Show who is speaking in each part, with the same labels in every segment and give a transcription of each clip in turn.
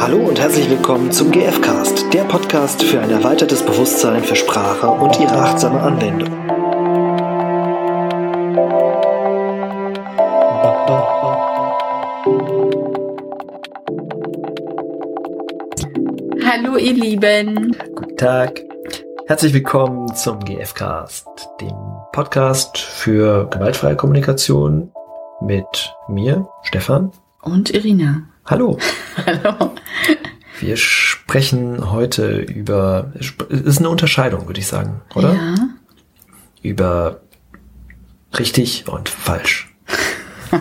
Speaker 1: Hallo und herzlich willkommen zum GFcast, der Podcast für ein erweitertes Bewusstsein für Sprache und ihre achtsame Anwendung.
Speaker 2: Hallo ihr Lieben.
Speaker 1: Guten Tag. Herzlich willkommen zum GFcast, dem Podcast für gewaltfreie Kommunikation mit mir, Stefan.
Speaker 2: Und Irina.
Speaker 1: Hallo.
Speaker 2: Hallo.
Speaker 1: Wir sprechen heute über, es ist eine Unterscheidung, würde ich sagen, oder?
Speaker 2: Ja.
Speaker 1: Über richtig und falsch.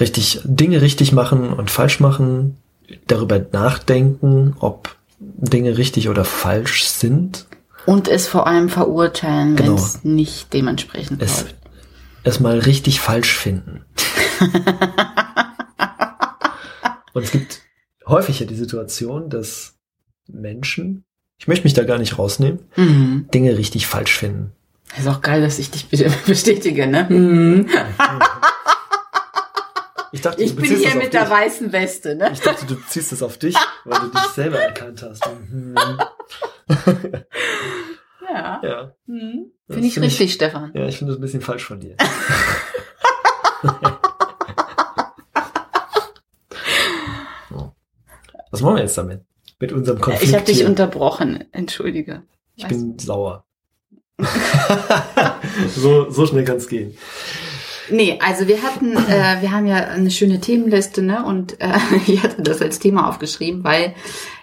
Speaker 1: richtig, Dinge richtig machen und falsch machen, darüber nachdenken, ob Dinge richtig oder falsch sind.
Speaker 2: Und es vor allem verurteilen, wenn
Speaker 1: Genau.
Speaker 2: es nicht dementsprechend
Speaker 1: Es,
Speaker 2: läuft.
Speaker 1: es mal richtig falsch finden. Und es gibt häufig ja die Situation, dass Menschen, ich möchte mich da gar nicht rausnehmen,
Speaker 2: Mhm.
Speaker 1: Dinge richtig falsch finden.
Speaker 2: Ist auch geil, dass ich dich be- bestätige, ne? Mhm.
Speaker 1: Ich dachte,
Speaker 2: Ich bin hier mit der
Speaker 1: dich.
Speaker 2: weißen Weste, ne?
Speaker 1: Ich dachte, du ziehst es auf dich, weil du dich selber erkannt hast. Mhm.
Speaker 2: Ja.
Speaker 1: Ja,
Speaker 2: Mhm. Finde ich
Speaker 1: find ich-
Speaker 2: richtig, Stefan.
Speaker 1: ja, ich finde das ein bisschen falsch von dir. Was machen wir jetzt damit? Mit unserem Konflikt
Speaker 2: Ich habe dich unterbrochen. Entschuldige.
Speaker 1: Ich bin sauer. so, so schnell kann es gehen.
Speaker 2: Nee, also wir hatten, äh, wir haben ja eine schöne Themenliste, ne? Und äh, ich hatte das als Thema aufgeschrieben, weil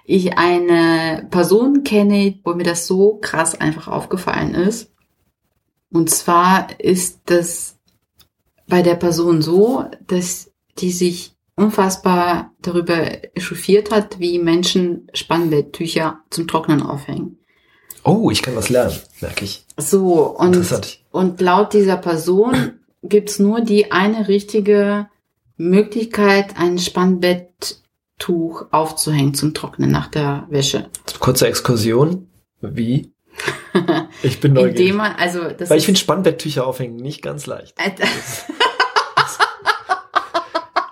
Speaker 2: ich eine Person kenne, wo mir das so krass einfach aufgefallen ist. Und zwar ist das bei der Person so, dass die sich unfassbar darüber echauffiert hat, wie Menschen Spannbetttücher zum Trocknen aufhängen.
Speaker 1: Oh, ich kann was lernen, merke ich.
Speaker 2: So, und und laut dieser Person gibt's nur die eine richtige Möglichkeit, ein Spannbetttuch aufzuhängen zum Trocknen nach der Wäsche.
Speaker 1: Kurze Exkursion. Wie? Ich bin neugierig.
Speaker 2: Indem man, also das
Speaker 1: Weil ich finde Spannbetttücher aufhängen nicht ganz leicht.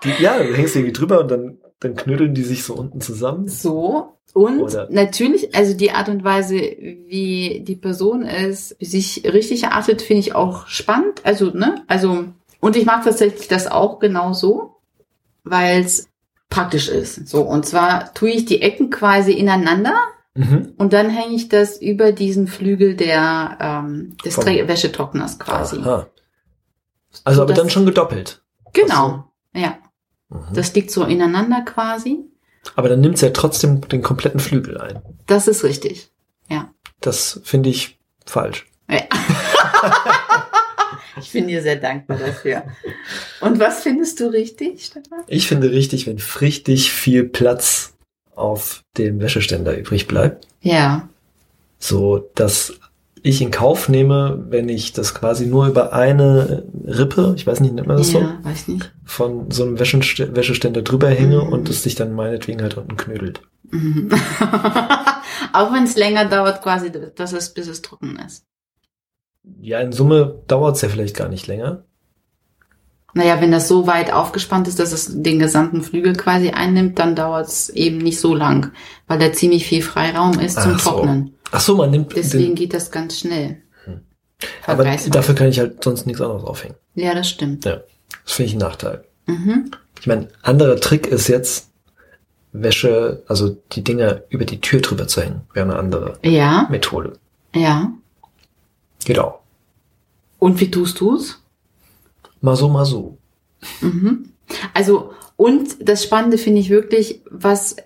Speaker 1: Die, ja, du hängst irgendwie drüber und dann, dann knödeln die sich so unten zusammen.
Speaker 2: so. Und
Speaker 1: Oder-
Speaker 2: natürlich, also die Art und Weise, wie die Person es sich richtig erachtet, finde ich auch spannend. Also, ne? Also, und ich mag tatsächlich das auch genau so, weil es praktisch ist. So, und zwar tue ich die Ecken quasi ineinander
Speaker 1: Mhm.
Speaker 2: Und dann hänge ich das über diesen Flügel der ähm, des
Speaker 1: Vom-
Speaker 2: Wäschetrockners quasi.
Speaker 1: Aha. Also
Speaker 2: So,
Speaker 1: aber dann schon gedoppelt.
Speaker 2: Genau. Ja,
Speaker 1: Mhm.
Speaker 2: das liegt so ineinander quasi.
Speaker 1: Aber dann nimmt es ja trotzdem den kompletten Flügel ein.
Speaker 2: Das ist richtig. Ja.
Speaker 1: Das finde ich falsch.
Speaker 2: ja. ich bin dir sehr dankbar dafür. Und was findest du richtig, Stefan?
Speaker 1: Ich finde richtig, wenn richtig viel Platz auf dem Wäscheständer übrig bleibt,
Speaker 2: Ja.
Speaker 1: so dass ich in Kauf nehme, wenn ich das quasi nur über eine Rippe, ich weiß nicht, nennt man das so,
Speaker 2: Ja, weiß nicht.
Speaker 1: von so einem Wäschestä- Wäscheständer drüber hänge
Speaker 2: Mhm.
Speaker 1: und es sich dann meinetwegen halt unten knödelt.
Speaker 2: Mhm. Auch wenn es länger dauert, quasi, dass es, bis es trocken ist.
Speaker 1: Ja, in Summe dauert es ja vielleicht gar nicht länger.
Speaker 2: Naja, wenn das so weit aufgespannt ist, dass es den gesamten Flügel quasi einnimmt, dann dauert es eben nicht so lang, weil da ziemlich viel Freiraum ist zum
Speaker 1: Ach so. Ach so, man nimmt
Speaker 2: Deswegen
Speaker 1: den,
Speaker 2: geht das ganz schnell.
Speaker 1: Hm. aber dafür kann ich halt sonst nichts anderes aufhängen.
Speaker 2: Ja, das stimmt.
Speaker 1: Ja, das finde ich ein Nachteil.
Speaker 2: Mhm.
Speaker 1: Ich meine, anderer Trick ist jetzt, Wäsche, also die Dinger über die Tür drüber zu hängen, wäre eine andere
Speaker 2: Ja,
Speaker 1: Methode.
Speaker 2: ja.
Speaker 1: Geht auch.
Speaker 2: Und wie tust du's?
Speaker 1: Mal so, mal so.
Speaker 2: Mhm. Also, und das Spannende finde ich wirklich, was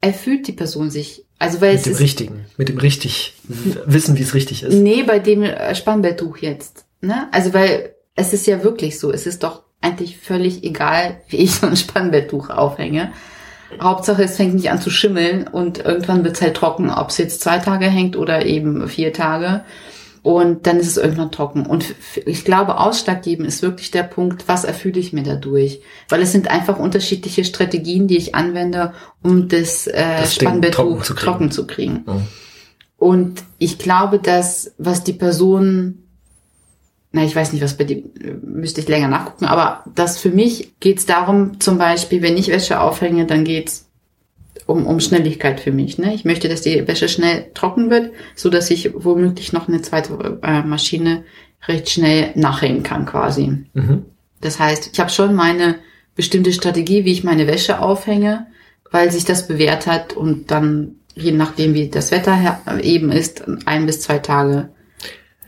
Speaker 2: erfüllt die Person sich? Also, weil
Speaker 1: Mit
Speaker 2: es
Speaker 1: dem
Speaker 2: ist,
Speaker 1: Richtigen. Mit dem richtig, wissen, wie es richtig ist.
Speaker 2: nee, bei dem äh, Spannbetttuch jetzt, ne? Also, weil es ist ja wirklich so, es ist doch eigentlich völlig egal, wie ich so ein Spannbetttuch aufhänge. Hauptsache, es fängt nicht an zu schimmeln und irgendwann wird's halt trocken, ob es jetzt zwei Tage hängt oder eben vier Tage. Und dann ist es irgendwann trocken. Und ich glaube, ausschlaggebend ist wirklich der Punkt, was erfülle ich mir dadurch? Weil es sind einfach unterschiedliche Strategien, die ich anwende, um das, äh,
Speaker 1: Das Ding
Speaker 2: Spannbetttuch
Speaker 1: trocken zu kriegen.
Speaker 2: trocken zu kriegen.
Speaker 1: Mhm.
Speaker 2: Und ich glaube, dass, was die Person na, ich weiß nicht, was bei dir, müsste ich länger nachgucken, aber das für mich geht es darum, zum Beispiel, wenn ich Wäsche aufhänge, dann geht's um, um Schnelligkeit für mich. Ne? Ich möchte, dass die Wäsche schnell trocken wird, so dass ich womöglich noch eine zweite äh, Maschine recht schnell nachhängen kann quasi.
Speaker 1: Mhm.
Speaker 2: Das heißt, ich habe schon meine bestimmte Strategie, wie ich meine Wäsche aufhänge, weil sich das bewährt hat und dann, je nachdem wie das Wetter eben ist, ein bis zwei Tage.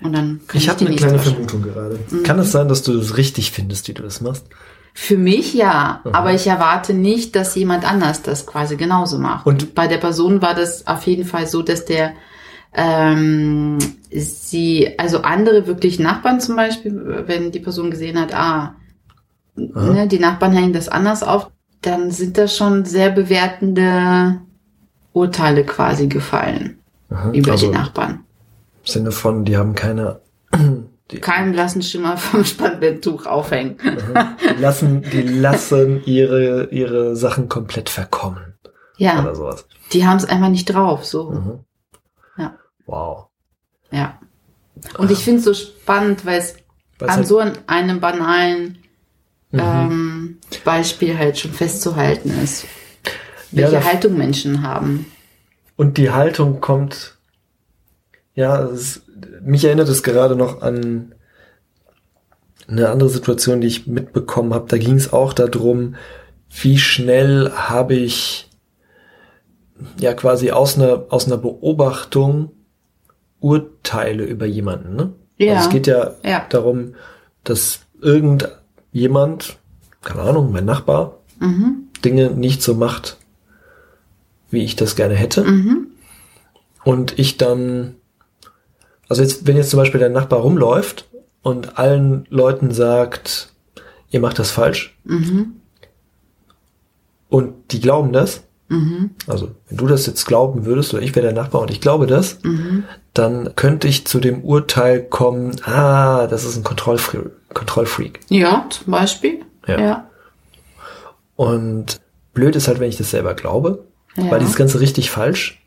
Speaker 2: Und dann kann
Speaker 1: Ich
Speaker 2: ich,
Speaker 1: habe eine kleine
Speaker 2: waschen.
Speaker 1: Vermutung gerade.
Speaker 2: Mhm.
Speaker 1: Kann es sein, dass du das richtig findest, wie du das machst?
Speaker 2: Für mich ja,
Speaker 1: Mhm.
Speaker 2: aber ich erwarte nicht, dass jemand anders das quasi genauso macht.
Speaker 1: Und-
Speaker 2: bei der Person war das auf jeden Fall so, dass der ähm, sie, also andere wirklich Nachbarn zum Beispiel, wenn die Person gesehen hat, ah,
Speaker 1: Aha.
Speaker 2: ne, die Nachbarn hängen das anders auf, dann sind da schon sehr bewertende Urteile quasi gefallen
Speaker 1: Aha.
Speaker 2: über
Speaker 1: also
Speaker 2: die Nachbarn.
Speaker 1: im Sinne von, die haben keine. Die,
Speaker 2: Keinen blassen Schimmer vom Spannbetttuch aufhängen.
Speaker 1: Die lassen, die lassen ihre, ihre Sachen komplett verkommen.
Speaker 2: Ja,
Speaker 1: Oder sowas.
Speaker 2: die haben es einfach nicht drauf, so.
Speaker 1: Mhm.
Speaker 2: Ja.
Speaker 1: Wow.
Speaker 2: Ja. Und ich finde es so spannend, weil es an
Speaker 1: halt-
Speaker 2: so einem banalen
Speaker 1: Mhm.
Speaker 2: ähm, Beispiel halt schon festzuhalten ist,
Speaker 1: Ja,
Speaker 2: welche
Speaker 1: da-
Speaker 2: Haltung Menschen haben.
Speaker 1: Und die Haltung kommt, ja, es, mich erinnert es gerade noch an eine andere Situation, die ich mitbekommen habe. Da ging es auch darum, wie schnell habe ich ja quasi aus einer, aus einer Beobachtung Urteile über jemanden. Ne?
Speaker 2: Ja.
Speaker 1: Also es geht ja,
Speaker 2: Ja.
Speaker 1: darum, dass irgendjemand, keine Ahnung, mein Nachbar,
Speaker 2: Mhm.
Speaker 1: Dinge nicht so macht, wie ich das gerne hätte.
Speaker 2: Mhm.
Speaker 1: Und ich dann, also jetzt, wenn jetzt zum Beispiel der Nachbar rumläuft und allen Leuten sagt, ihr macht das falsch
Speaker 2: Mhm.
Speaker 1: und die glauben das,
Speaker 2: Mhm.
Speaker 1: also wenn du das jetzt glauben würdest oder ich wäre der Nachbar und ich glaube das,
Speaker 2: Mhm.
Speaker 1: dann könnte ich zu dem Urteil kommen, ah, das ist ein Kontrollfreak. Kontrollfreak.
Speaker 2: Ja, zum Beispiel.
Speaker 1: Ja.
Speaker 2: Ja.
Speaker 1: Und blöd ist halt, wenn ich das selber glaube,
Speaker 2: Ja.
Speaker 1: weil dieses ganze richtig falsch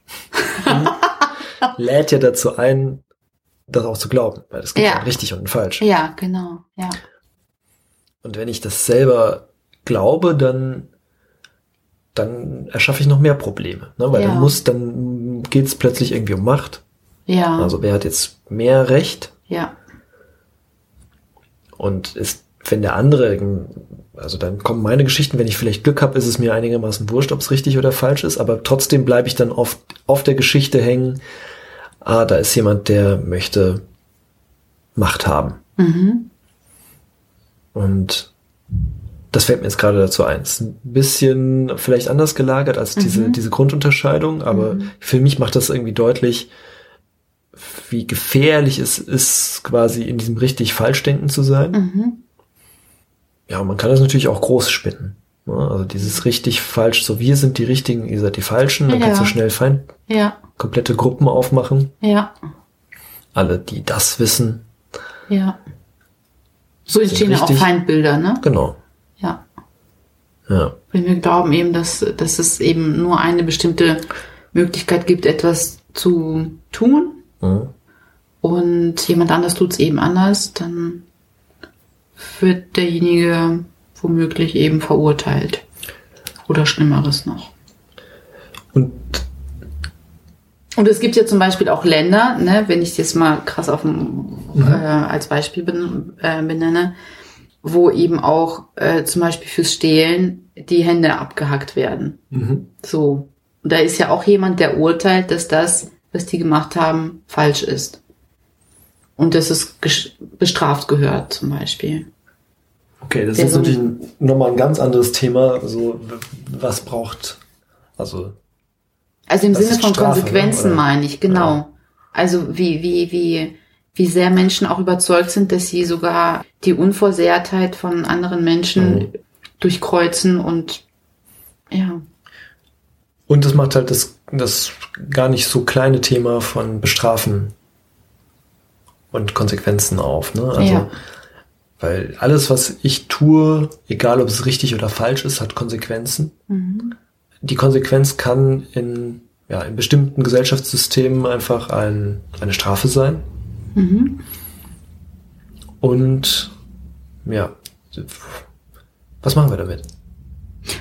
Speaker 1: lädt ja dazu ein, das auch zu glauben, weil es gibt
Speaker 2: Ja.
Speaker 1: richtig und falsch.
Speaker 2: ja, genau. Ja.
Speaker 1: Und wenn ich das selber glaube, dann, dann erschaffe ich noch mehr Probleme. Ne? Weil
Speaker 2: Ja.
Speaker 1: dann muss, dann geht es plötzlich irgendwie um Macht.
Speaker 2: Ja.
Speaker 1: Also wer hat jetzt mehr Recht?
Speaker 2: ja.
Speaker 1: Und ist, wenn der andere, also dann kommen meine Geschichten, wenn ich vielleicht Glück habe, ist es mir einigermaßen wurscht, ob es richtig oder falsch ist, aber trotzdem bleibe ich dann oft auf der Geschichte hängen, ah, da ist jemand, der möchte Macht haben.
Speaker 2: Mhm.
Speaker 1: Und das fällt mir jetzt gerade dazu ein. Es ist ein bisschen vielleicht anders gelagert als diese,
Speaker 2: Mhm.
Speaker 1: diese Grundunterscheidung, aber
Speaker 2: Mhm.
Speaker 1: für mich macht das irgendwie deutlich, wie gefährlich es ist, quasi in diesem richtig Falschdenken zu sein.
Speaker 2: Mhm.
Speaker 1: Ja, man kann das natürlich auch groß spinnen. Also dieses richtig falsch, so wir sind die Richtigen, ihr seid die Falschen, dann
Speaker 2: Ja.
Speaker 1: kannst du schnell fein,
Speaker 2: Ja.
Speaker 1: komplette Gruppen aufmachen.
Speaker 2: Ja.
Speaker 1: Alle, die das wissen,
Speaker 2: Ja. So entstehen ja auch Feindbilder, ne?
Speaker 1: genau.
Speaker 2: Ja.
Speaker 1: Ja.
Speaker 2: Wenn wir glauben eben, dass, dass es eben nur eine bestimmte Möglichkeit gibt, etwas zu tun
Speaker 1: Mhm.
Speaker 2: und jemand anders tut es eben anders, dann wird derjenige womöglich eben verurteilt. Oder Schlimmeres noch.
Speaker 1: Und
Speaker 2: Und es gibt ja zum Beispiel auch Länder, ne, wenn ich es jetzt mal krass auf dem,
Speaker 1: Mhm.
Speaker 2: äh, als Beispiel ben, äh, benenne, wo eben auch äh, zum Beispiel fürs Stehlen die Hände abgehackt werden.
Speaker 1: mhm.
Speaker 2: So. Und da ist ja auch jemand, der urteilt, dass das, was die gemacht haben, falsch ist. Und dass es bestraft gehört, zum Beispiel.
Speaker 1: Okay, das ist natürlich nochmal ein ganz anderes Thema. So, was braucht, also,
Speaker 2: Also im Sinne von
Speaker 1: Strafe,
Speaker 2: Konsequenzen
Speaker 1: ne? Oder?
Speaker 2: meine ich, genau.
Speaker 1: Ja.
Speaker 2: Also wie, wie, wie, wie sehr Menschen auch überzeugt sind, dass sie sogar die Unversehrtheit von anderen Menschen
Speaker 1: Mhm.
Speaker 2: durchkreuzen und ja.
Speaker 1: und das macht halt das, das gar nicht so kleine Thema von Bestrafen und Konsequenzen auf, ne? Also,
Speaker 2: Ja.
Speaker 1: Weil alles, was ich tue, egal ob es richtig oder falsch ist, hat Konsequenzen.
Speaker 2: Mhm.
Speaker 1: Die Konsequenz kann in, ja, in bestimmten Gesellschaftssystemen einfach ein, eine Strafe sein.
Speaker 2: Mhm.
Speaker 1: Und ja, was machen wir damit?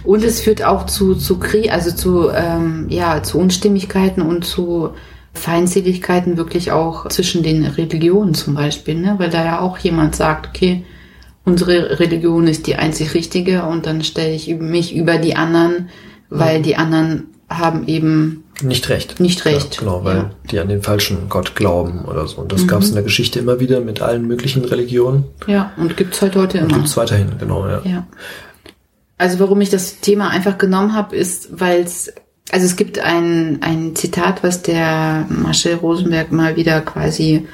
Speaker 2: Und es führt auch zu, zu Krieg, also zu, ähm, ja, zu Unstimmigkeiten und zu Feindseligkeiten wirklich auch zwischen den Religionen zum Beispiel, ne? weil da ja auch jemand sagt, okay, unsere Religion ist die einzig richtige und dann stelle ich mich über die anderen, weil ja. die anderen haben eben
Speaker 1: nicht recht.
Speaker 2: Nicht recht.
Speaker 1: Ja, genau, weil ja. die an den falschen Gott glauben oder so. Und das mhm. gab es in der Geschichte immer wieder mit allen möglichen Religionen.
Speaker 2: Ja, und gibt's halt heute immer.
Speaker 1: Gibt's weiterhin, genau, ja.
Speaker 2: ja. Also warum ich das Thema einfach genommen habe, ist, weil es, also es gibt ein, ein Zitat, was der Marcel Rosenberg mal wieder quasi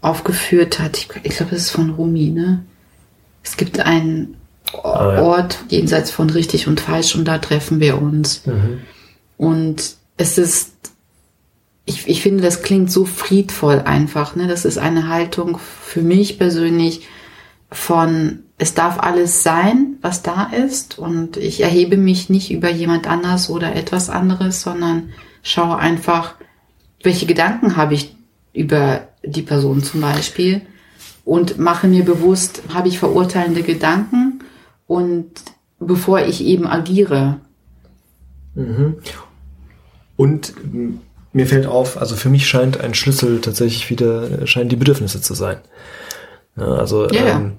Speaker 2: aufgeführt hat. Ich, ich glaube, das ist von Rumi, ne? Es gibt einen ah. Ort jenseits von richtig und falsch und da treffen wir uns. Mhm. Und es ist, ich, ich finde, das klingt so friedvoll einfach. Ne? Das ist eine Haltung für mich persönlich von, es darf alles sein, was da ist. Und ich erhebe mich nicht über jemand anders oder etwas anderes, sondern schaue einfach, welche Gedanken habe ich über die Person zum Beispiel und mache mir bewusst, habe ich verurteilende Gedanken und bevor ich eben agiere.
Speaker 1: Mhm. Und mir fällt auf, also für mich scheint ein Schlüssel tatsächlich wieder, scheinen die Bedürfnisse zu sein. Ja, also ja, ähm,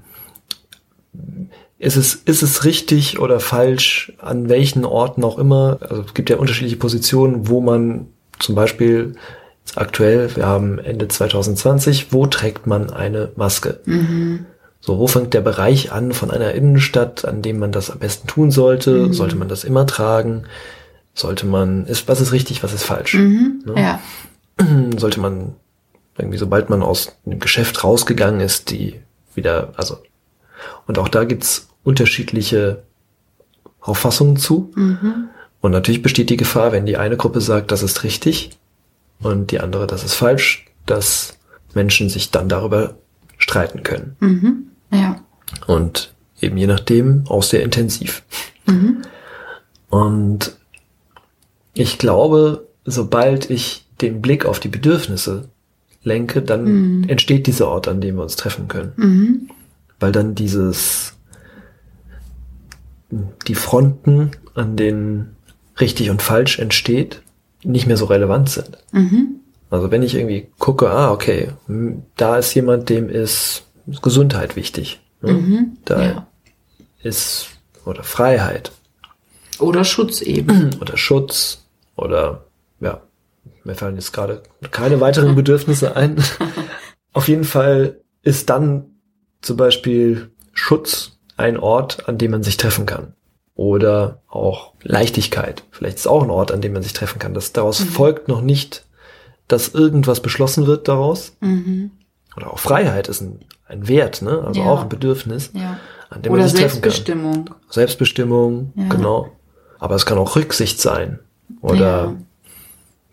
Speaker 1: ist es, ist es richtig oder falsch, an welchen Orten auch immer, also es gibt ja unterschiedliche Positionen, wo man zum Beispiel aktuell, wir haben Ende 2020, wo trägt man eine Maske? Mhm. So, wo fängt der Bereich an von einer Innenstadt, an dem man das am besten tun sollte? Mhm. Sollte man das immer tragen? sollte man, ist, was ist richtig, was ist falsch?
Speaker 2: Mhm, ne? Ja.
Speaker 1: Sollte man irgendwie, sobald man aus einem Geschäft rausgegangen ist, die wieder, also, und auch da gibt's unterschiedliche Auffassungen zu. Mhm. Und natürlich besteht die Gefahr, wenn die eine Gruppe sagt, das ist richtig und die andere, das ist falsch, dass Menschen sich dann darüber streiten können.
Speaker 2: Mhm. Ja.
Speaker 1: Und eben je nachdem auch sehr intensiv. Mhm. Und ich glaube, sobald ich den Blick auf die Bedürfnisse lenke, dann mhm. entsteht dieser Ort, an dem wir uns treffen können. Mhm. Weil dann dieses, die Fronten, an denen richtig und falsch entsteht, nicht mehr so relevant sind. Mhm. Also wenn ich irgendwie gucke, ah, okay, da ist jemand, dem ist Gesundheit wichtig. Ne? Mhm. Da ja. ist, oder Freiheit.
Speaker 2: Oder Schutz eben.
Speaker 1: Oder Schutz oder ja, mir fallen jetzt gerade keine weiteren Bedürfnisse ein. Auf jeden Fall ist dann zum Beispiel Schutz ein Ort, an dem man sich treffen kann. Oder auch Leichtigkeit. Vielleicht ist auch ein Ort, an dem man sich treffen kann. Das daraus mhm. folgt noch nicht, dass irgendwas beschlossen wird daraus. Mhm. Oder auch Freiheit ist ein, ein Wert, ne? Also ja. auch ein Bedürfnis,
Speaker 2: ja.
Speaker 1: an dem Oder man sich treffen kann.
Speaker 2: Selbstbestimmung.
Speaker 1: Selbstbestimmung, ja. genau. Aber es kann auch Rücksicht sein. Oder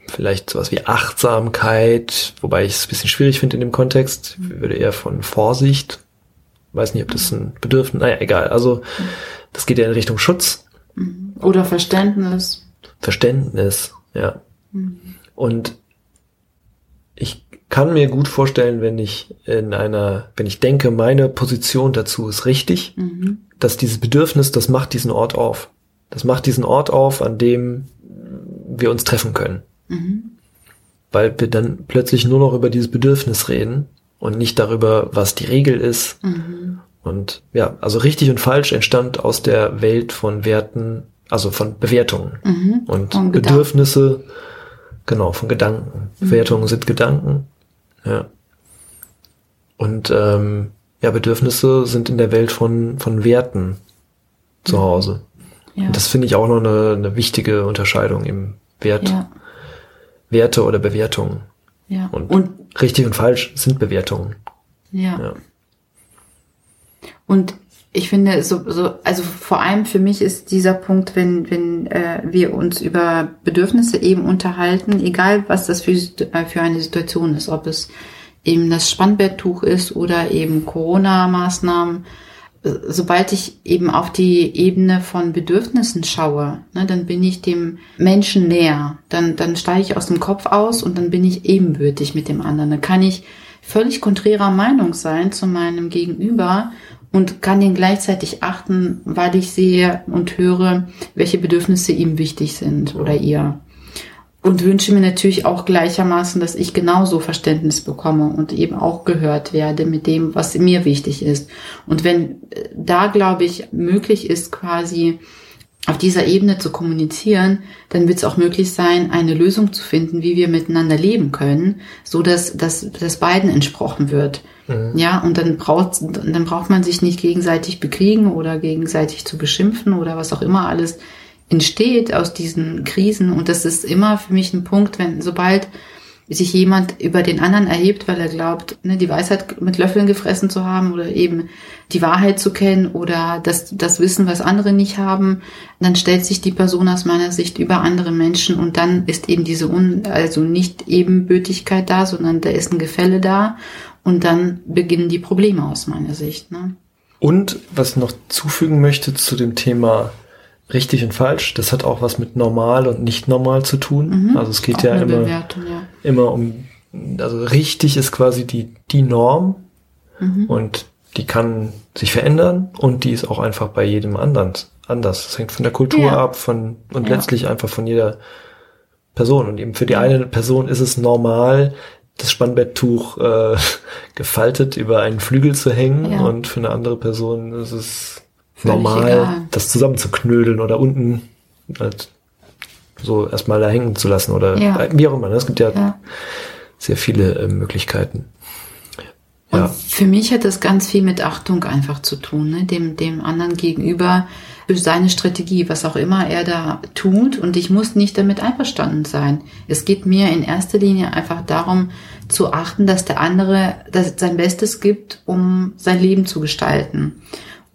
Speaker 1: vielleicht sowas wie Achtsamkeit, wobei ich es ein bisschen schwierig finde in dem Kontext. Ich würde eher von Vorsicht. Weiß nicht, ob das ein Bedürfnis, naja, egal. Also, das geht ja in Richtung Schutz.
Speaker 2: Mhm. Oder Verständnis.
Speaker 1: Verständnis, ja. Mhm. Und ich kann mir gut vorstellen, wenn ich in einer, wenn ich denke, meine Position dazu ist richtig, mhm. dass dieses Bedürfnis, das macht diesen Ort auf. Das macht diesen Ort auf, an dem wir uns treffen können. Mhm. Weil wir dann plötzlich nur noch über dieses Bedürfnis reden und nicht darüber, was die Regel ist. Mhm. Und ja, also richtig und falsch entstand aus der Welt von Werten, also von Bewertungen mhm. und von Bedürfnisse, genau, von Gedanken. Mhm. Bewertungen sind Gedanken. Ja. Und ähm, ja, Bedürfnisse sind in der Welt von, von Werten zu mhm. Hause. Ja. Und das finde ich auch noch eine, eine wichtige Unterscheidung im Wert, ja. Werte oder Bewertungen.
Speaker 2: Ja.
Speaker 1: Und, und, richtig und falsch sind Bewertungen.
Speaker 2: Ja. ja. Und ich finde, so, so, also vor allem für mich ist dieser Punkt, wenn, wenn äh, wir uns über Bedürfnisse eben unterhalten, egal was das für, äh, für eine Situation ist, ob es eben das Spannbetttuch ist oder eben Corona-Maßnahmen, sobald ich eben auf die Ebene von Bedürfnissen schaue, ne, dann bin ich dem Menschen näher. Dann, dann steige ich aus dem Kopf aus und dann bin ich ebenbürtig mit dem anderen. Dann kann ich völlig konträrer Meinung sein zu meinem Gegenüber und kann den gleichzeitig achten, weil ich sehe und höre, welche Bedürfnisse ihm wichtig sind oder ihr. Und wünsche mir natürlich auch gleichermaßen, dass ich genauso Verständnis bekomme und eben auch gehört werde mit dem, was mir wichtig ist. Und wenn äh, da, glaube ich, möglich ist, quasi auf dieser Ebene zu kommunizieren, dann wird es auch möglich sein, eine Lösung zu finden, wie wir miteinander leben können, so dass dass das beiden entsprochen wird. Mhm. Ja, und dann braucht dann braucht man sich nicht gegenseitig bekriegen oder gegenseitig zu beschimpfen oder was auch immer alles entsteht aus diesen Krisen. Und das ist immer für mich ein Punkt, wenn sobald sich jemand über den anderen erhebt, weil er glaubt, ne, die Weisheit mit Löffeln gefressen zu haben oder eben die Wahrheit zu kennen oder das, das Wissen, was andere nicht haben, dann stellt sich die Person aus meiner Sicht über andere Menschen und dann ist eben diese Un also nicht Ebenbürtigkeit da, sondern da ist ein Gefälle da und dann beginnen die Probleme aus meiner Sicht. Ne?
Speaker 1: Und was ich noch zufügen möchte zu dem Thema richtig und falsch. Das hat auch was mit normal und nicht normal zu tun. Mhm. Also es geht auch ja immer, ja immer um, also richtig ist quasi die, die Norm mhm. und die kann sich verändern und die ist auch einfach bei jedem anderen anders. Das hängt von der Kultur ja. ab, von, und ja. letztlich einfach von jeder Person. Und eben für die eine Person ist es normal, das Spannbetttuch äh, gefaltet über einen Flügel zu hängen und für eine andere Person ist es normal, egal. das zusammenzuknödeln oder unten halt so erstmal da hängen zu lassen oder ja. wie auch immer. Ne? Es gibt ja, ja. sehr viele äh, Möglichkeiten.
Speaker 2: Ja. Und für mich hat das ganz viel mit Achtung einfach zu tun, ne? dem, dem anderen gegenüber für seine Strategie, was auch immer er da tut. Und ich muss nicht damit einverstanden sein. Es geht mir in erster Linie einfach darum zu achten, dass der andere sein Bestes gibt, um sein Leben zu gestalten.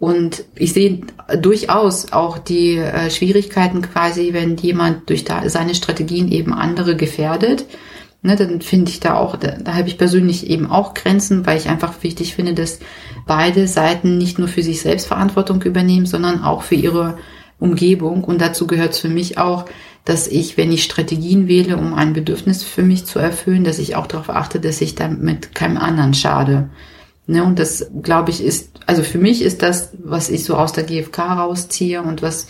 Speaker 2: Und ich sehe durchaus auch die äh, Schwierigkeiten quasi, wenn jemand durch da, seine Strategien eben andere gefährdet. Ne, dann finde ich da auch, da, da habe ich persönlich eben auch Grenzen, weil ich einfach wichtig finde, dass beide Seiten nicht nur für sich selbst Verantwortung übernehmen, sondern auch für ihre Umgebung. Und dazu gehört es für mich auch, dass ich, wenn ich Strategien wähle, um ein Bedürfnis für mich zu erfüllen, dass ich auch darauf achte, dass ich damit keinem anderen schade. Ne, und das, glaube ich, ist, also für mich ist das, was ich so aus der GfK rausziehe und was,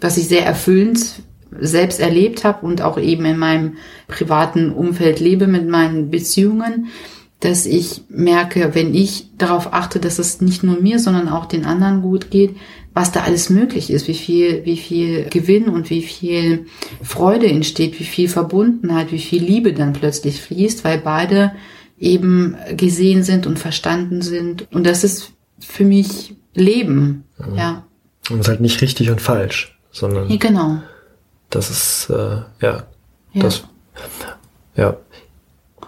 Speaker 2: was ich sehr erfüllend selbst erlebt habe und auch eben in meinem privaten Umfeld lebe mit meinen Beziehungen, dass ich merke, wenn ich darauf achte, dass es nicht nur mir, sondern auch den anderen gut geht, was da alles möglich ist, wie viel, wie viel Gewinn und wie viel Freude entsteht, wie viel Verbundenheit, wie viel Liebe dann plötzlich fließt, weil beide eben gesehen sind und verstanden sind. Und das ist für mich Leben, mhm. ja.
Speaker 1: Und es ist halt nicht richtig und falsch, sondern.
Speaker 2: Ja, genau.
Speaker 1: Das ist, äh, ja, ja. Das, ja.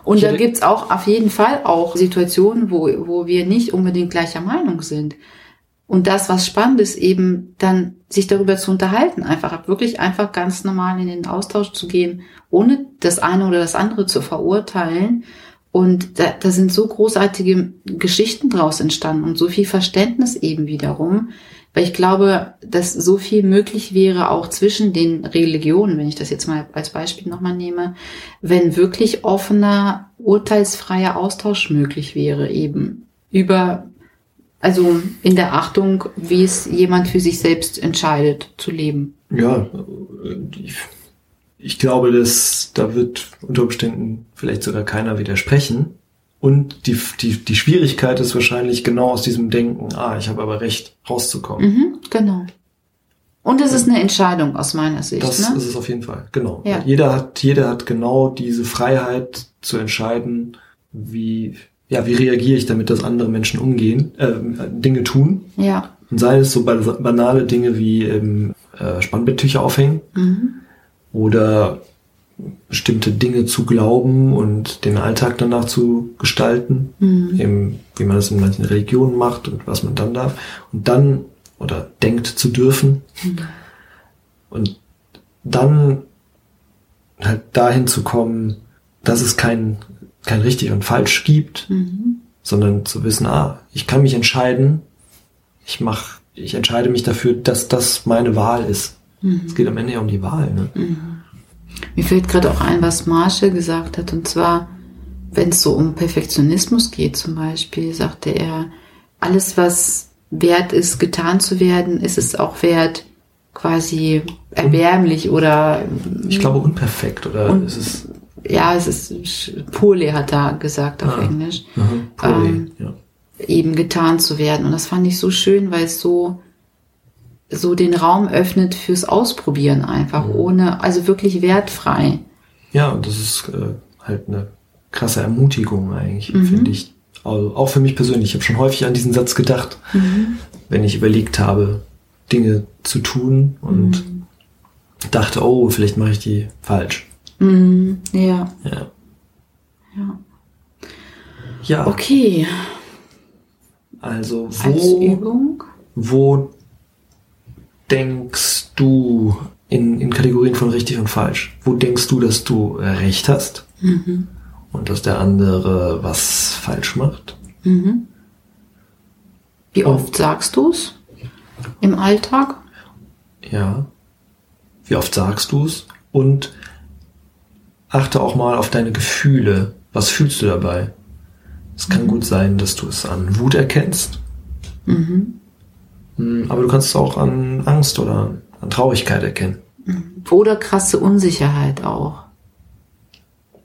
Speaker 2: Und ich da gibt's auch auf jeden Fall auch Situationen, wo, wo wir nicht unbedingt gleicher Meinung sind. Und das, was spannend ist, eben dann sich darüber zu unterhalten, einfach wirklich einfach ganz normal in den Austausch zu gehen, ohne das eine oder das andere zu verurteilen und da, da sind so großartige Geschichten draus entstanden und so viel Verständnis eben wiederum, weil ich glaube, dass so viel möglich wäre auch zwischen den Religionen, wenn ich das jetzt mal als Beispiel nochmal nehme, wenn wirklich offener, urteilsfreier Austausch möglich wäre eben über, also in der Achtung, wie es jemand für sich selbst entscheidet zu leben.
Speaker 1: Ja, ich ich glaube, dass da wird unter Umständen vielleicht sogar keiner widersprechen. Und die, die, die Schwierigkeit ist wahrscheinlich genau aus diesem Denken, ah, ich habe aber recht, rauszukommen.
Speaker 2: Mhm, genau. Und es ist eine Entscheidung aus meiner Sicht.
Speaker 1: Das ne? ist es auf jeden Fall, genau. Ja. Jeder hat, jeder hat genau diese Freiheit zu entscheiden, wie, ja, wie reagiere ich damit, dass andere Menschen umgehen, äh, Dinge tun.
Speaker 2: Ja.
Speaker 1: Und sei es so banale Dinge wie ähm, äh, Spannbetttücher aufhängen. Mhm oder bestimmte Dinge zu glauben und den Alltag danach zu gestalten, mhm. eben wie man das in manchen Religionen macht und was man dann darf und dann oder denkt zu dürfen mhm. und dann halt dahin zu kommen, dass es kein kein richtig und falsch gibt, mhm. sondern zu wissen, ah, ich kann mich entscheiden, ich mach, ich entscheide mich dafür, dass das meine Wahl ist. Mhm. Es geht am Ende ja um die Wahl. Ne? Mhm.
Speaker 2: Mir fällt gerade auch ein, was Marsche gesagt hat, und zwar, wenn es so um Perfektionismus geht zum Beispiel, sagte er, alles, was wert ist, getan zu werden, ist es auch wert, quasi erbärmlich oder
Speaker 1: Ich glaube unperfekt oder
Speaker 2: Und-
Speaker 1: ist es
Speaker 2: ja, es ist poorly hat er gesagt auf
Speaker 1: Ah.
Speaker 2: Englisch,
Speaker 1: mhm, poorly,
Speaker 2: Ähm,
Speaker 1: ja.
Speaker 2: eben getan zu werden. Und das fand ich so schön, weil es so so den Raum öffnet fürs Ausprobieren einfach,
Speaker 1: Mhm.
Speaker 2: ohne, also wirklich wertfrei.
Speaker 1: Ja, und das ist äh, halt eine krasse Ermutigung eigentlich,
Speaker 2: Mhm.
Speaker 1: finde ich. Also auch für mich persönlich. Ich habe schon häufig an diesen Satz gedacht, wenn ich überlegt habe, Dinge zu tun und dachte, oh, vielleicht mache ich die falsch.
Speaker 2: Mhm. Ja,
Speaker 1: Ja.
Speaker 2: ja.
Speaker 1: Ja,
Speaker 2: Okay,
Speaker 1: also
Speaker 2: als
Speaker 1: wo,
Speaker 2: Übung.
Speaker 1: wo denkst du in, in Kategorien von richtig und falsch? Wo denkst du, dass du äh, recht hast
Speaker 2: Mhm.
Speaker 1: und dass der andere was falsch macht?
Speaker 2: Mhm. Wie
Speaker 1: Und-
Speaker 2: oft sagst du's im Alltag?
Speaker 1: Ja. Wie oft sagst du es? Und achte auch mal auf deine Gefühle. Was fühlst du dabei? Es kann gut sein, dass du es an Wut erkennst.
Speaker 2: Mhm.
Speaker 1: Hm, Aber du kannst es auch an Angst oder an Traurigkeit erkennen.
Speaker 2: Oder krasse Unsicherheit auch.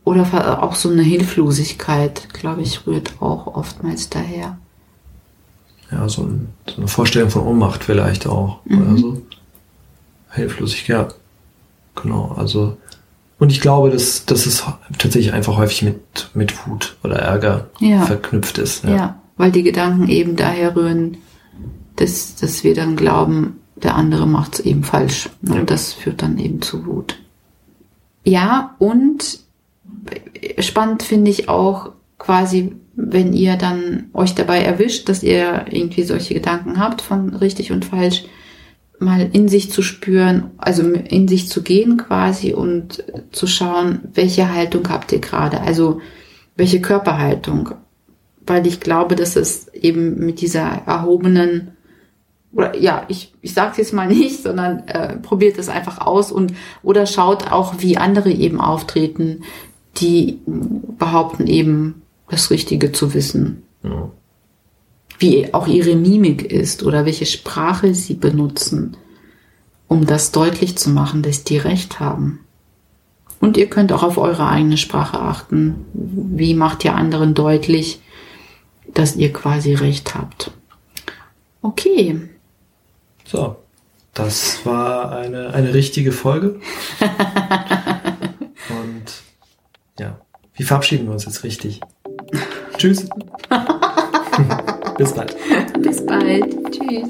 Speaker 2: Oder auch so eine Hilflosigkeit, glaube ich, rührt auch oftmals daher.
Speaker 1: Ja, so, ein, so eine Vorstellung von Ohnmacht vielleicht auch. Oder so. Hilflosigkeit, ja. Genau, also. Und ich glaube, dass, dass es tatsächlich einfach häufig mit, mit Wut oder Ärger
Speaker 2: Ja.
Speaker 1: verknüpft ist.
Speaker 2: Ja. weil die Gedanken eben daher rühren, dass, dass wir dann glauben, der andere macht es eben falsch. Und
Speaker 1: Ja.
Speaker 2: das führt dann eben zu Wut. Ja, und spannend finde ich auch quasi, wenn ihr dann euch dabei erwischt, dass ihr irgendwie solche Gedanken habt von richtig und falsch, mal in sich zu spüren, also in sich zu gehen quasi und zu schauen, welche Haltung habt ihr gerade, also welche Körperhaltung, weil ich glaube, dass es eben mit dieser erhobenen oder ja, ich, ich sage es jetzt mal nicht, sondern äh, probiert es einfach aus und oder schaut auch, wie andere eben auftreten, die behaupten eben das Richtige zu wissen.
Speaker 1: Ja.
Speaker 2: Wie auch ihre Mimik ist oder welche Sprache sie benutzen, um das deutlich zu machen, dass die Recht haben. Und ihr könnt auch auf eure eigene Sprache achten. Wie macht ihr anderen deutlich, dass ihr quasi Recht habt? Okay.
Speaker 1: So, das war eine, eine richtige Folge. Und ja, wie verabschieden wir uns jetzt richtig? Tschüss. Bis bald.
Speaker 2: Bis bald. Tschüss.